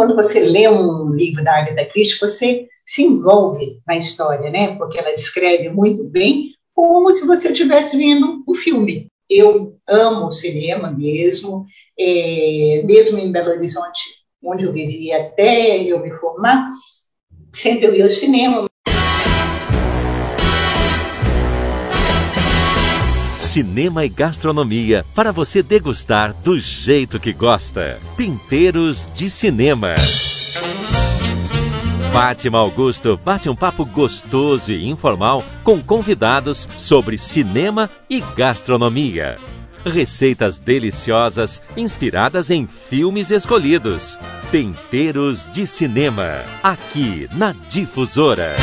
quando você lê um livro da Agatha Christie, você se envolve na história, né? Porque ela descreve muito bem, como se você estivesse vendo o um filme. Eu amo o cinema mesmo, é, mesmo em Belo Horizonte, onde eu vivi até eu me formar, sempre eu ia ao cinema. Cinema e gastronomia para você degustar do jeito que gosta. Temperos de cinema. Fátima Augusto bate um papo gostoso e informal com convidados sobre cinema e gastronomia. Receitas deliciosas inspiradas em filmes escolhidos. Temperos de cinema, aqui na Difusora.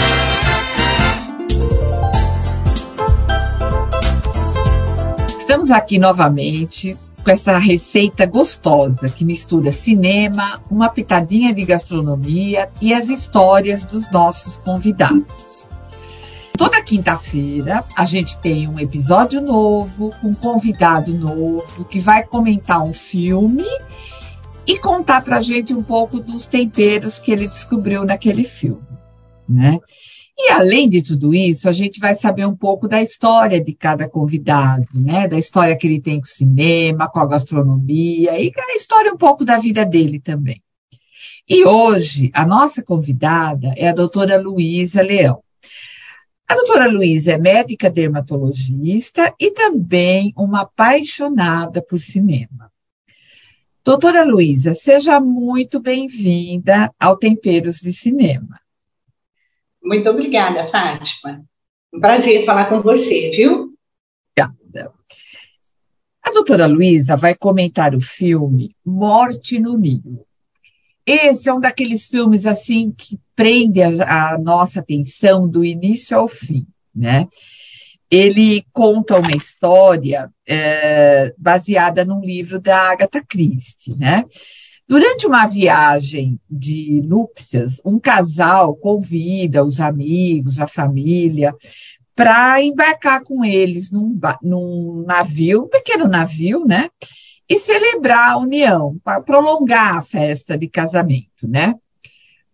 Estamos aqui novamente com essa receita gostosa que mistura cinema, uma pitadinha de gastronomia e as histórias dos nossos convidados. Toda quinta-feira a gente tem um episódio novo, um convidado novo que vai comentar um filme e contar para a gente um pouco dos temperos que ele descobriu naquele filme, né? E além de tudo isso, a gente vai saber um pouco da história de cada convidado, né? Da história que ele tem com o cinema, com a gastronomia e a história um pouco da vida dele também. E hoje, a nossa convidada é a doutora Luísa Leão. A doutora Luísa é médica dermatologista e também uma apaixonada por cinema. Doutora Luísa, seja muito bem-vinda ao Temperos de Cinema. Muito obrigada, Fátima. Um prazer falar com você, viu? Obrigada. A doutora Luísa vai comentar o filme Morte no Nilo. Esse é um daqueles filmes assim que prende a, a nossa atenção do início ao fim, né? Ele conta uma história é, baseada num livro da Agatha Christie, né? Durante uma viagem de núpcias, um casal convida os amigos, a família, para embarcar com eles num, num navio, um pequeno navio, né? E celebrar a união, para prolongar a festa de casamento, né?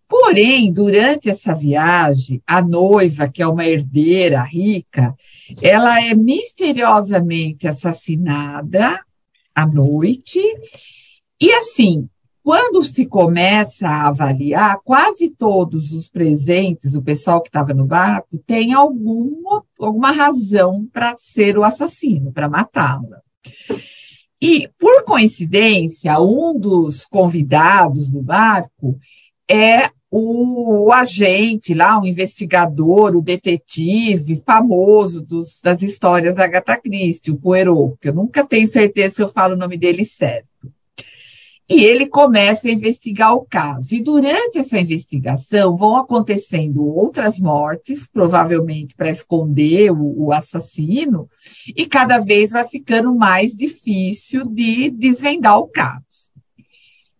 Porém, durante essa viagem, a noiva, que é uma herdeira rica, ela é misteriosamente assassinada à noite. E assim, quando se começa a avaliar, quase todos os presentes, o pessoal que estava no barco, tem algum, alguma razão para ser o assassino, para matá-la. E, por coincidência, um dos convidados do barco é o, o, agente lá, o investigador, o detetive famoso dos, das histórias da Agatha Christie, o Poirot, que eu nunca tenho certeza se eu falo o nome dele certo. E ele começa a investigar o caso. E durante essa investigação vão acontecendo outras mortes, provavelmente para esconder o, o, assassino, e cada vez vai ficando mais difícil de desvendar o caso.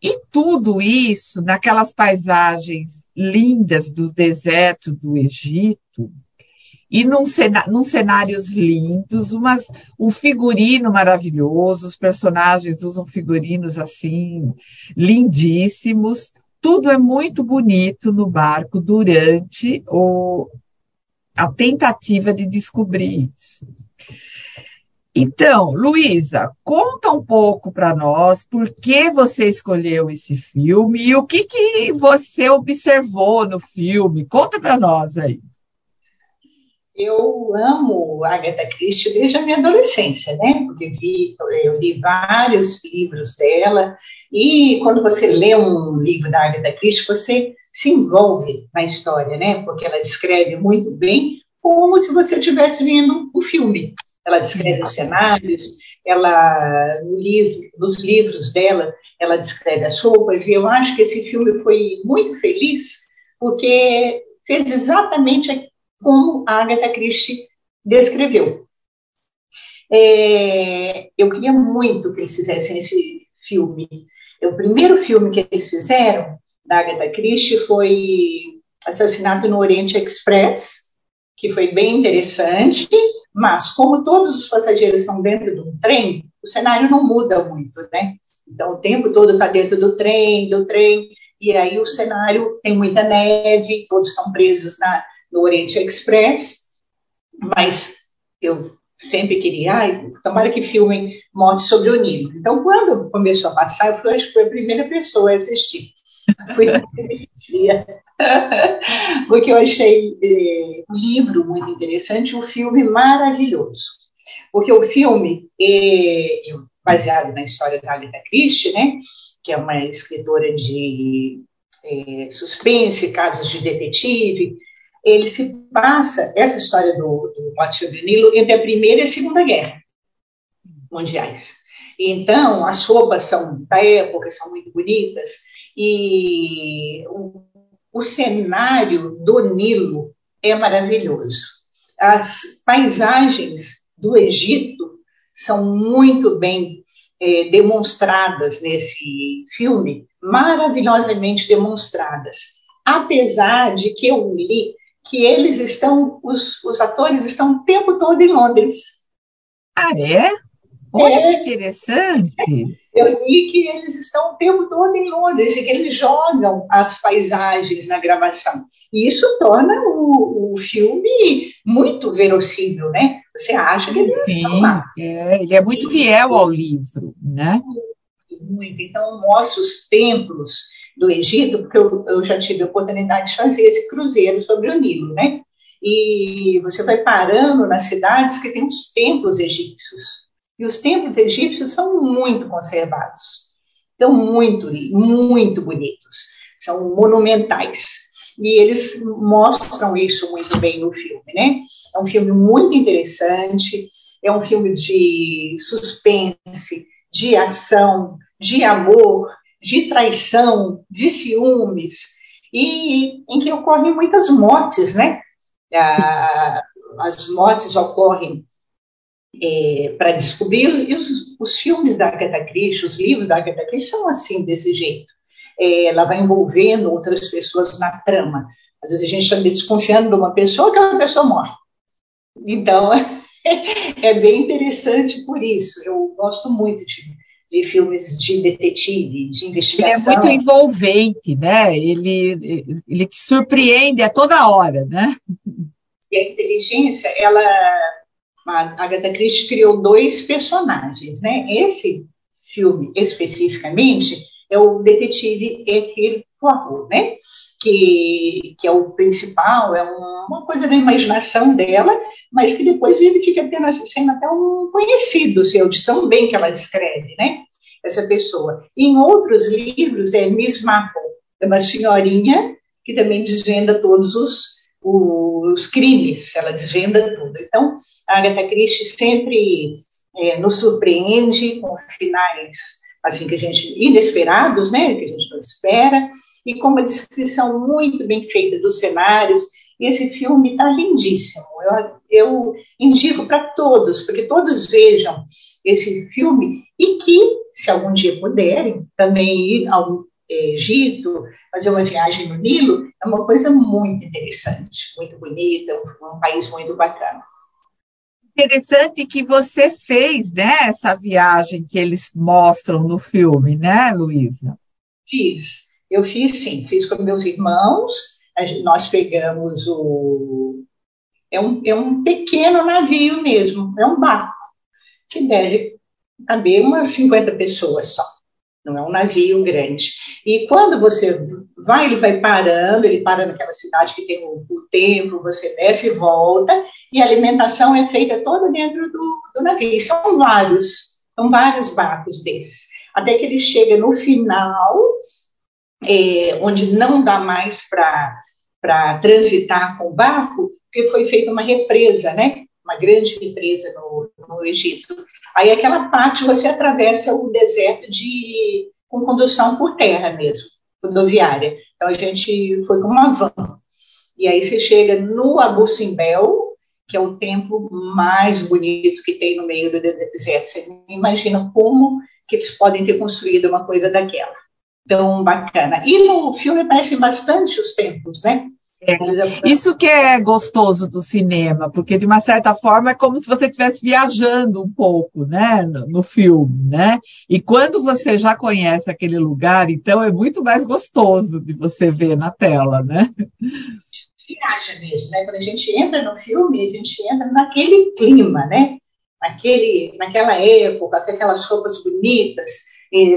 E tudo isso naquelas paisagens lindas do deserto do Egito, e num, num cenários lindos, umas, um figurino maravilhoso, os personagens usam figurinos assim, lindíssimos. Tudo é muito bonito no barco durante o, a tentativa de descobrir isso. Então, Luísa, conta um pouco para nós por que você escolheu esse filme e o que, que você observou no filme. Conta para nós aí. Eu amo Agatha Christie desde a minha adolescência, né? Porque vi, eu li vários livros dela e quando você lê um livro da Agatha Christie, você se envolve na história, né? Porque ela descreve muito bem, como se você estivesse vendo o um filme. Ela descreve os cenários, ela no livro, nos livros dela, ela descreve as roupas e eu acho que esse filme foi muito feliz porque fez exatamente como a Agatha Christie descreveu. É, eu queria muito que eles fizessem esse filme. O primeiro filme que eles fizeram, da Agatha Christie, foi Assassinato no Oriente Express, que foi bem interessante, mas como todos os passageiros estão dentro de um trem, o cenário não muda muito, né? Então, o tempo todo está dentro do trem, do trem, e aí o cenário tem muita neve, todos estão presos na, no Oriente Express, mas eu sempre queria, ai, tomara que filmem Morte sobre o Nilo. Então, quando começou a passar, eu fui, acho que foi a primeira pessoa a assistir. Fui dia, porque eu achei eh, o livro muito interessante, o filme maravilhoso. Porque o filme, eh, baseado na história da Agatha Christie, né, que é uma escritora de eh, suspense, casos de detetive, ele se passa, essa história do, do o Nilo, entre a Primeira e a Segunda Guerra mundiais. Então, as roupas são da época, são muito bonitas, e o, o cenário do Nilo é maravilhoso. As paisagens do Egito são muito bem é, demonstradas nesse filme, maravilhosamente demonstradas. Apesar de que eu li que eles estão, os, os atores estão o tempo todo em Londres. Ah, é? Olha é, que interessante. Eu li que eles estão o tempo todo em Londres e que eles jogam as paisagens na gravação. E isso torna o, o filme muito verossímil, né? Você acha que eles Sim, estão lá. É, ele é muito fiel ao livro, né? Muito. Então, os templos do Egito, porque eu, eu já tive a oportunidade de fazer esse cruzeiro sobre o Nilo, né? E você vai parando nas cidades que tem os templos egípcios. E os templos egípcios são muito conservados. Então, muito, muito bonitos. São monumentais. E eles mostram isso muito bem no filme, né? É um filme muito interessante, é um filme de suspense, de ação, de amor, de traição, de ciúmes, e em que ocorrem muitas mortes, né? As mortes ocorrem é, para descobrir, e os, os, filmes da Agatha Christie, os livros da Agatha Christie são assim, desse jeito. É, ela vai envolvendo outras pessoas na trama. Às vezes a gente está desconfiando de uma pessoa que uma pessoa morre. Então, é bem interessante por isso. Eu gosto muito de de filmes de detetive, de investigação. Ele é muito envolvente, né? Ele, ele te surpreende a toda hora, né? E a inteligência, ela. A Agatha Christie criou dois personagens, né? Esse filme, especificamente, é o detetive Hercule Poirot, né? Que, que é o principal, é uma coisa da imaginação dela, mas que depois ele fica tendo, sendo até um conhecido seu, de tão bem que ela escreve, né? Essa pessoa. em outros livros é Miss Marple, é uma senhorinha que também desvenda todos os, os crimes, ela desvenda tudo. Então, a Agatha Christie sempre é, nos surpreende com finais assim que a gente inesperados, né, que a gente não espera, e com uma descrição muito bem feita dos cenários. E esse filme está lindíssimo. Eu, eu indico para todos, porque todos vejam esse filme e que, se algum dia puderem, também ir ao Egito, fazer uma viagem no Nilo, é uma coisa muito interessante, muito bonita, um país muito bacana interessante que você fez, né, essa viagem que eles mostram no filme, né, Luísa? Fiz. Eu fiz sim, fiz com meus irmãos. nós pegamos o. É um, é um pequeno navio mesmo, é um barco, que deve caber umas 50 pessoas só não é um navio grande. E quando você vai, ele vai parando, ele para naquela cidade que tem o, o templo, você desce e volta, e a alimentação é feita toda dentro do, do navio. são vários, são vários barcos desses. Até que ele chega no final, é, onde não dá mais para transitar com o barco, porque foi feita uma represa, né? Uma grande represa no, no Egito. Aí aquela parte você atravessa o deserto de com condução por terra mesmo, rodoviária. Então a gente foi com uma van. E aí você chega no Abu Simbel, que é o templo mais bonito que tem no meio do deserto. Você imagina como que eles podem ter construído uma coisa daquela. Tão bacana. E no filme aparecem bastante os templos, né? É, isso que é gostoso do cinema, porque de uma certa forma é como se você estivesse viajando um pouco, né, no, no, filme, né? E quando você já conhece aquele lugar, então é muito mais gostoso de você ver na tela, né? Viaja mesmo, né? Quando a gente entra no filme, a gente entra naquele clima, né? Naquele, naquela época, com aquelas roupas bonitas,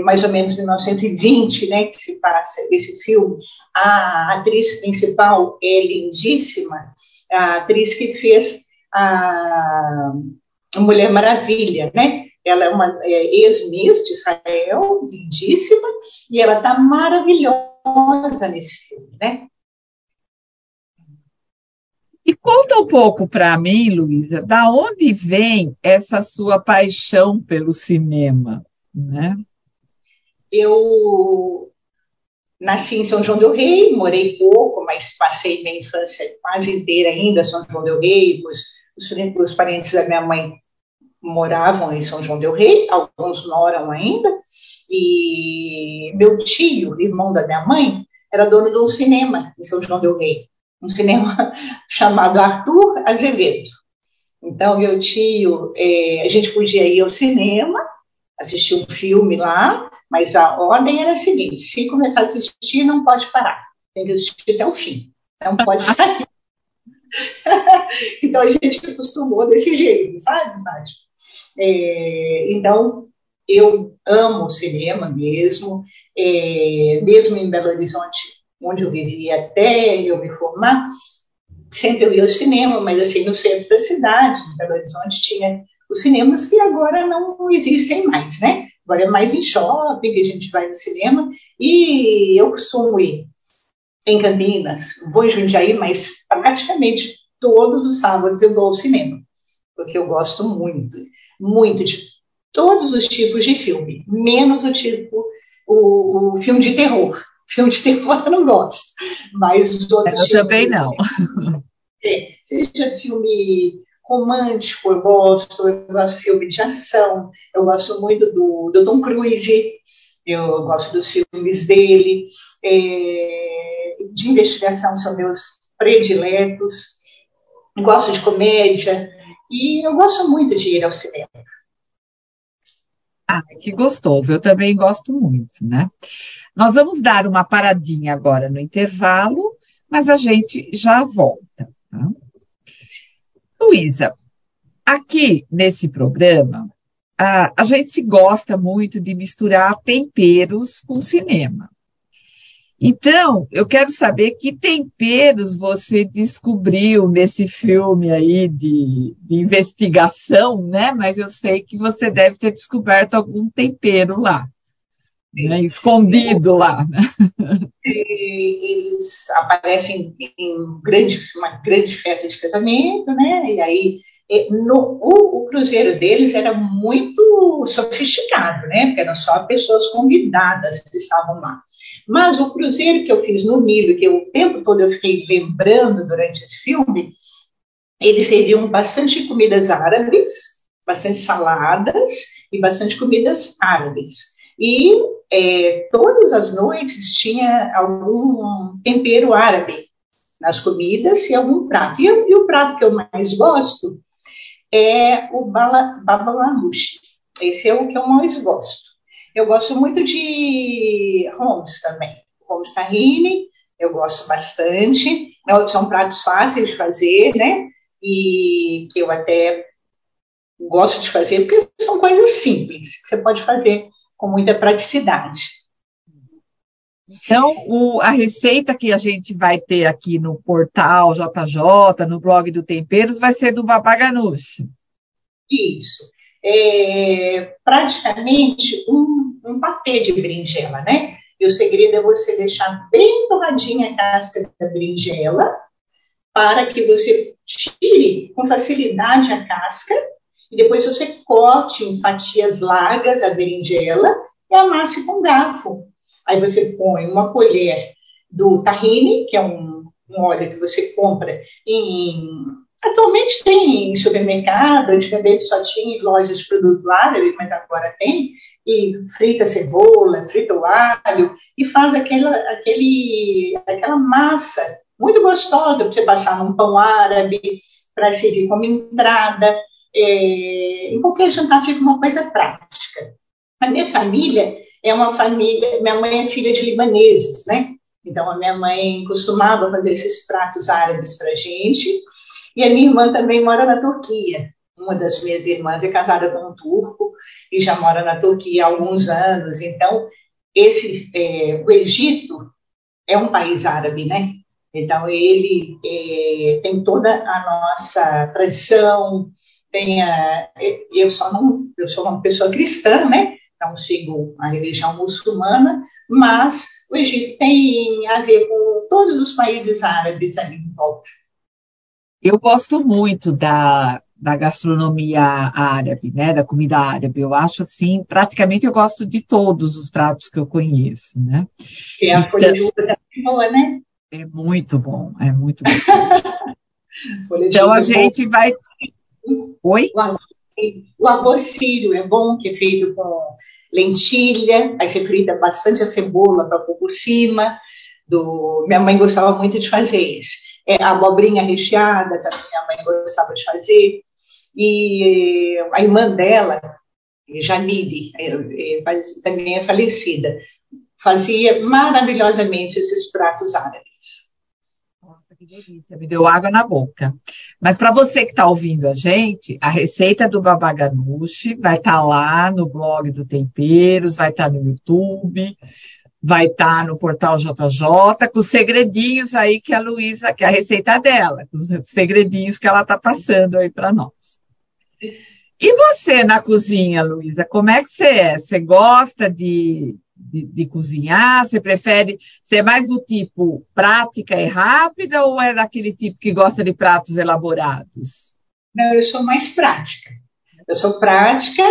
mais ou menos 1920, né, que se passa esse filme. A atriz principal é lindíssima, a atriz que fez a Mulher Maravilha, né? Ela é uma é, ex-miss de Israel, lindíssima, e ela está maravilhosa nesse filme, né? E conta um pouco para mim, Luísa, da onde vem essa sua paixão pelo cinema, né? Eu nasci em São João del Rei, morei pouco, mas passei minha infância quase inteira ainda em São João del Rei. Os, os, parentes da minha mãe moravam em São João del Rei, alguns moram ainda. E meu tio, irmão da minha mãe, era dono de um cinema em São João del Rei, um cinema chamado Arthur Azevedo. Então, meu tio, é, a gente podia ir ao cinema, assistir um filme lá, mas a ordem era a seguinte: se começar a assistir, não pode parar. Tem que assistir até o fim. Não pode sair. então a gente acostumou desse jeito, sabe, Nádia? É, então, eu amo cinema mesmo, é, mesmo em Belo Horizonte, onde eu vivia até eu me formar, sempre eu ia ao cinema, mas assim, no centro da cidade, em Belo Horizonte, tinha os cinemas que agora não existem mais, né? Agora é mais em shopping que a gente vai no cinema. E eu costumo ir em Campinas, vou em Jundiaí, mas praticamente todos os sábados eu vou ao cinema, porque eu gosto muito, muito de todos os tipos de filme, menos o tipo, o, o filme de terror. Filme de terror eu não gosto, mas os outros Eu também não. É, seja filme romântico, eu gosto, eu gosto de filme de ação, eu gosto muito do, do Tom Cruise, eu gosto dos filmes dele, é, de investigação são meus prediletos, gosto de comédia, e eu gosto muito de ir ao cinema. Ah, que gostoso, eu também gosto muito, né? Nós vamos dar uma paradinha agora no intervalo, mas a gente já volta. Tá? Luísa, aqui nesse programa, a, a gente gosta muito de misturar temperos com cinema. Então, eu quero saber que temperos você descobriu nesse filme aí de, de, investigação, né? Mas eu sei que você deve ter descoberto algum tempero lá, né? escondido lá. Né? Eles aparecem em grande, uma grande festa de casamento, né? E aí no, o, o, cruzeiro deles era muito sofisticado, né? Porque eram só pessoas convidadas que estavam lá. Mas o cruzeiro que eu fiz no Nilo, que o tempo todo eu fiquei lembrando durante esse filme, eles serviam bastante comidas árabes, bastante saladas e bastante comidas árabes. E é, todas as noites tinha algum tempero árabe nas comidas e algum prato. E, e o prato que eu mais gosto é o babalanush. Esse é o que eu mais gosto. Eu gosto muito de Holmes também. Holmes tahine, eu gosto bastante. São pratos fáceis de fazer, né? E que eu até gosto de fazer, porque são coisas simples, que você pode fazer com muita praticidade. Então, o, a receita que a gente vai ter aqui no portal JJ, no blog do Temperos, vai ser do babaganuche. Isso. É praticamente um, um patê de berinjela, né? E o segredo é você deixar bem torradinha a casca da berinjela, para que você tire com facilidade a casca, e depois você corte em fatias largas a berinjela e amasse com garfo Aí você põe uma colher do tahine, que é um, um óleo que você compra em. Atualmente tem em supermercado, antigamente só tinha em lojas de produto árabe, mas agora tem, e frita a cebola, frita o alho, e faz aquela, aquele, aquela massa muito gostosa para você passar num pão árabe, para servir como entrada. É, em qualquer jantar fica uma coisa prática. A minha família é uma família, minha mãe é filha de libaneses, né? Então a minha mãe costumava fazer esses pratos árabes para gente. E a minha irmã também mora na Turquia. Uma das minhas irmãs é casada com um turco e já mora na Turquia há alguns anos. Então esse, é, o Egito é um país árabe, né? Então ele é, tem toda a nossa tradição, tem a, eu só não, eu sou uma pessoa cristã, né? Não sigo a religião muçulmana, mas o Egito tem a ver com todos os países árabes ali em volta. Eu gosto muito da, da gastronomia árabe, né, da comida árabe. Eu acho assim, praticamente eu gosto de todos os pratos que eu conheço, né? E a então, folha de uva também boa, né? É muito bom, é muito gostoso. então a é gente bom. vai. Oi? O arroz, o arroz sírio é bom, que é feito com lentilha, aí você frita bastante a cebola para pôr por cima. Do... Minha mãe gostava muito de fazer isso. É, a abobrinha recheada também minha mãe gostava de fazer. E a irmã dela, Jamile, é, é, também é falecida, fazia maravilhosamente esses pratos árabes. Que delícia, me deu água na boca. Mas para você que está ouvindo a gente, a receita do babaganuche vai estar tá lá no blog do Temperos, vai estar tá no YouTube, vai estar tá no portal JJ, com os segredinhos aí que a Luísa, que é a receita dela, com os segredinhos que ela está passando aí para nós. E você na cozinha, Luísa, como é que você é? Você gosta de, de, de, cozinhar? Você prefere ser mais do tipo prática e rápida ou é daquele tipo que gosta de pratos elaborados? Não, eu sou mais prática. Eu sou prática,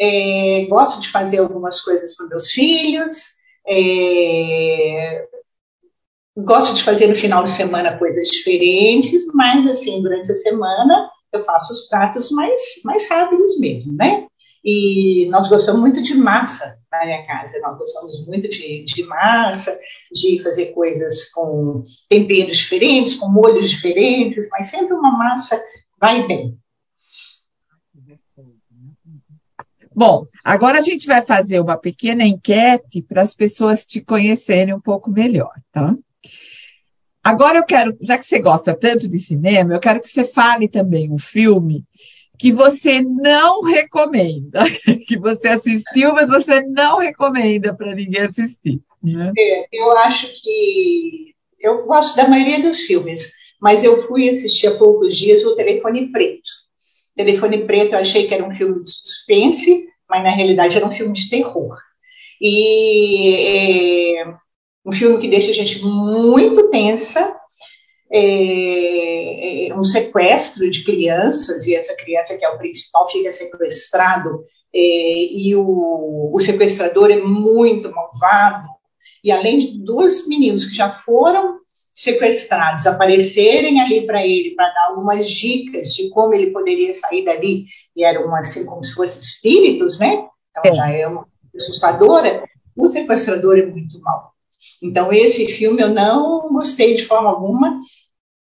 é, gosto de fazer algumas coisas para meus filhos, é, gosto de fazer no final de semana coisas diferentes, mas assim, durante a semana eu faço os pratos mais, mais rápidos mesmo, né? E nós gostamos muito de massa na minha casa, nós gostamos muito de, de massa, de fazer coisas com temperos diferentes, com molhos diferentes, mas sempre uma massa vai bem. Bom, agora a gente vai fazer uma pequena enquete para as pessoas te conhecerem um pouco melhor, tá? Agora eu quero, já que você gosta tanto de cinema, eu quero que você fale também um filme que você não recomenda, que você assistiu, mas você não recomenda para ninguém assistir. Né? É, eu acho que eu gosto da maioria dos filmes, mas eu fui assistir há poucos dias o Telefone Preto. Telefone Preto eu achei que era um filme de suspense, mas na realidade era um filme de terror. E é, um filme que deixa a gente muito tensa, é, é, um sequestro de crianças, e essa criança que é o principal fica sequestrado, é, e o, o, sequestrador é muito malvado, e além de dois meninos que já foram sequestrados aparecerem ali para ele, para dar algumas dicas de como ele poderia sair dali, e eram assim como se fossem espíritos, né? Então é. já é uma assustadora, o sequestrador é muito mal. Então, esse filme eu não gostei de forma alguma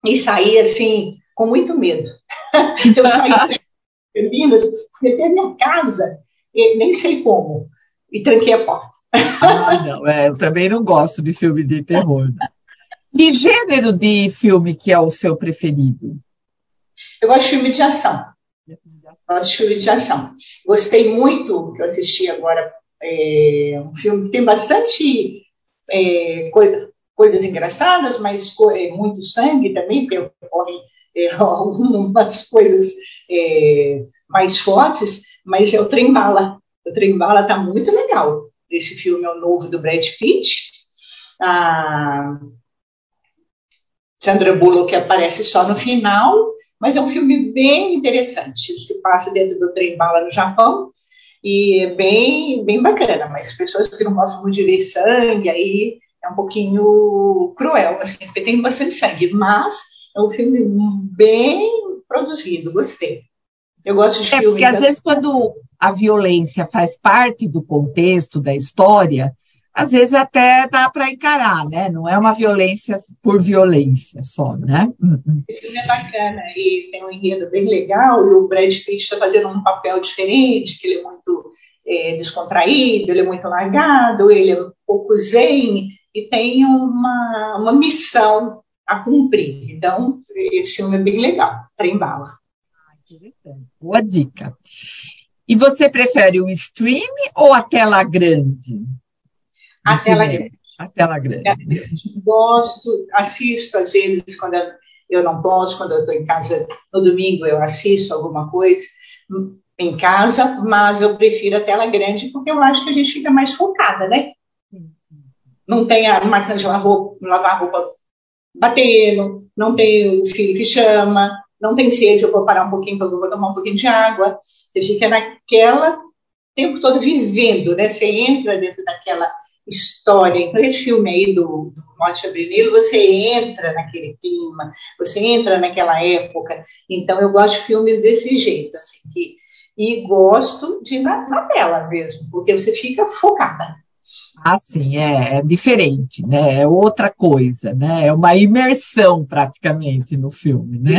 e saí, assim, com muito medo. eu saí das Campinas, fui até minha casa, nem sei como, e tranquei a porta. ah, não, é, eu também não gosto de filme de terror. Que gênero de filme que é o seu preferido? Eu gosto de filme de ação. gosto de filme de ação. Gostei muito, que eu assisti agora, é, um filme que tem bastante é, coisa, coisas engraçadas, mas é, muito sangue também, porque ocorrem é, algumas coisas é, mais fortes, mas é o Trem Bala. O Trem Bala está muito legal. Esse filme é o novo do Brad Pitt. A Sandra Bullock aparece só no final, mas é um filme bem interessante. Se passa dentro do Trem Bala no Japão e é bem, bem bacana, mas pessoas que não gostam muito de ver sangue, aí é um pouquinho cruel, assim, porque tem bastante sangue, mas é um filme bem produzido, gostei. Eu gosto de é, filme. Porque às vezes, quando a violência faz parte do contexto da história, às vezes até dá para encarar, né? Não é uma violência por violência só, né? Uhum. O filme é bacana e tem um enredo bem legal e o Brad Pitt está fazendo um papel diferente, que ele é muito é, descontraído, ele é muito largado, ele é um pouco zen e tem uma, uma missão a cumprir. Então, esse filme é bem legal, Trem Bala. Boa dica. E você prefere o stream ou a tela grande? A tela grande. A tela grande. Gosto, assisto às vezes quando eu não posso, quando eu estou em casa no domingo eu assisto alguma coisa em casa, mas eu prefiro a tela grande porque eu acho que a gente fica mais focada, né? Não tem a máquina de lavar roupa, lavar roupa batendo, não tem o filho que chama, não tem sede, eu vou parar um pouquinho, eu vou tomar um pouquinho de água. Você fica naquela tempo todo vivendo, né? Você entra dentro daquela história. Então, esse filme aí do, do Morte Abrenilo, você entra naquele clima, você entra naquela época. Então, eu gosto de filmes desse jeito, assim, que, e gosto de na, na tela mesmo, porque você fica focada. Ah, sim, é, é, diferente, né? É outra coisa, né? É uma imersão praticamente no filme, né?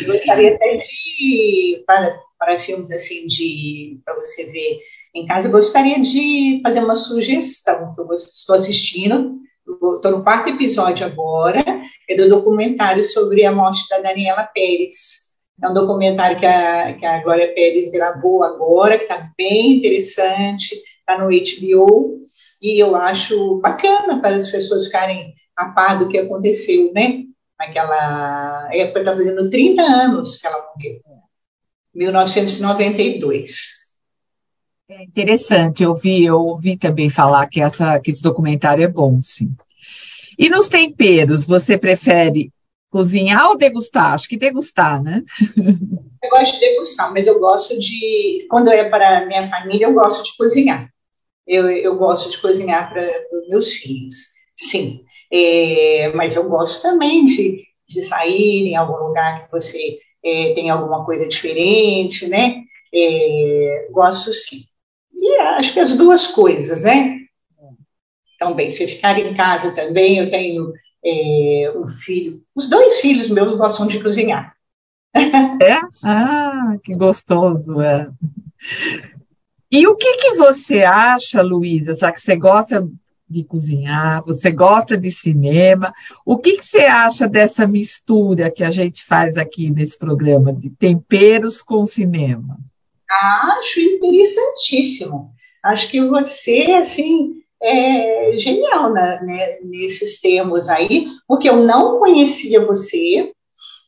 Eu gostaria até de, para, para filmes assim, de para você ver em casa, eu gostaria de fazer uma sugestão eu estou assistindo. Estou no quarto episódio agora, é do documentário sobre a morte da Daniela Pérez. É um documentário que a, que a Glória Pérez gravou agora, que está bem interessante está no HBO, e eu acho bacana para as pessoas ficarem a par do que aconteceu, né? Naquela época, está fazendo 30 anos que ela morreu, 1992. É interessante, eu vi, eu ouvi também falar que, essa, que esse documentário é bom, sim. E nos temperos, você prefere cozinhar ou degustar? Acho que degustar, né? Eu gosto de degustar, mas eu gosto de, quando é para minha família, eu gosto de cozinhar eu, eu gosto de cozinhar para os meus filhos, sim. É, mas eu gosto também de, de sair em algum lugar que você é, tem alguma coisa diferente, né? É, gosto sim. E acho que as duas coisas, né? Também, se ficar em casa também, eu tenho é, um filho, os dois filhos meus gostam de cozinhar. É? Ah, que gostoso, é. E o que, que você acha, Luísa, já que você gosta de cozinhar, você gosta de cinema, o que, que você acha dessa mistura que a gente faz aqui nesse programa de temperos com cinema? Acho interessantíssimo. Acho que você, assim, é genial né, nesses termos aí, porque eu não conhecia você,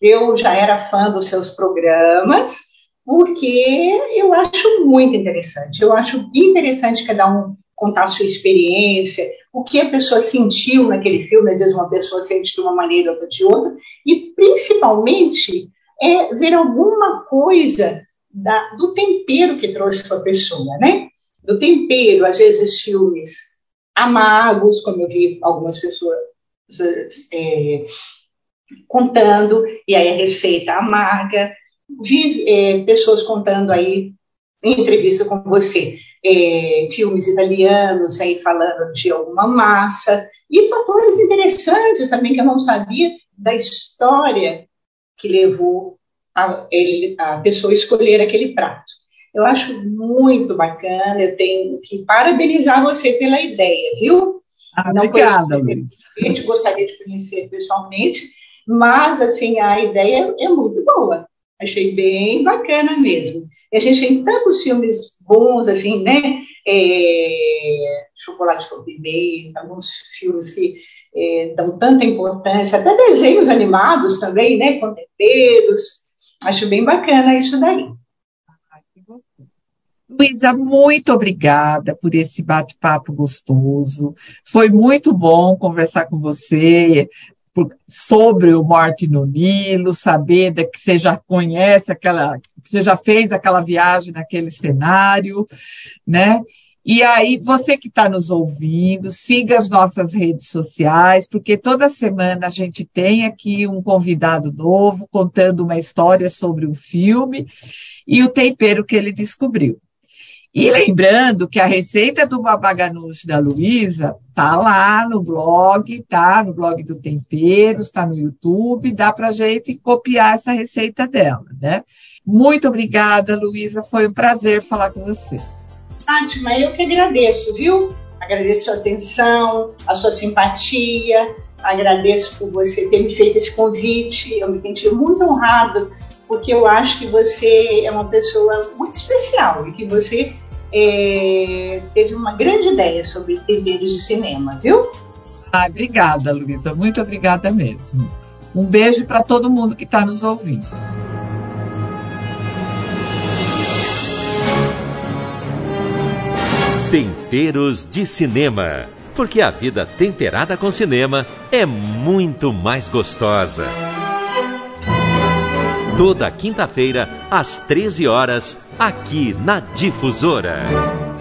eu já era fã dos seus programas, porque eu acho muito interessante. Eu acho interessante cada um contar a sua experiência, o que a pessoa sentiu naquele filme, às vezes uma pessoa sente de uma maneira, outra de outra, e principalmente é ver alguma coisa da, do tempero que trouxe para a pessoa, né? Do tempero, às vezes filmes amargos, como eu vi algumas pessoas é, contando, e aí a receita amarga, vi é, pessoas contando aí, em entrevista com você, é, filmes italianos aí falando de alguma massa, e fatores interessantes também que eu não sabia da história que levou a, ele, a pessoa escolher aquele prato. Eu acho muito bacana, eu tenho que parabenizar você pela ideia, viu? Ah, não obrigada. A gente gostaria de conhecer pessoalmente, mas assim a ideia é muito boa. Achei bem bacana mesmo. E a gente tem tantos filmes bons, assim, né? É, Chocolate com Pimenta, alguns filmes que é, dão tanta importância, até desenhos animados também, né? Com temperos. Acho bem bacana isso daí. Luísa, muito obrigada por esse bate-papo gostoso. Foi muito bom conversar com você sobre o Morte no Nilo, saber que você já conhece aquela, que você já fez aquela viagem naquele cenário, né? E aí, você que está nos ouvindo, siga as nossas redes sociais, porque toda semana a gente tem aqui um convidado novo contando uma história sobre o filme e o tempero que ele descobriu. E lembrando que a receita do babaganush da Luísa tá lá no blog, tá no blog do Temperos, está no YouTube, dá para gente copiar essa receita dela, né? Muito obrigada, Luísa, foi um prazer falar com você. Fátima, eu que agradeço, viu? Agradeço a sua atenção, a sua simpatia, agradeço por você ter me feito esse convite, eu me senti muito honrado porque eu acho que você é uma pessoa muito especial e que você é, teve uma grande ideia sobre temperos de cinema, viu? Ah, obrigada, Luísa. Muito obrigada mesmo. Um beijo para todo mundo que está nos ouvindo. Temperos de Cinema. Porque a vida temperada com cinema é muito mais gostosa toda quinta-feira, às 13 horas, aqui na Difusora.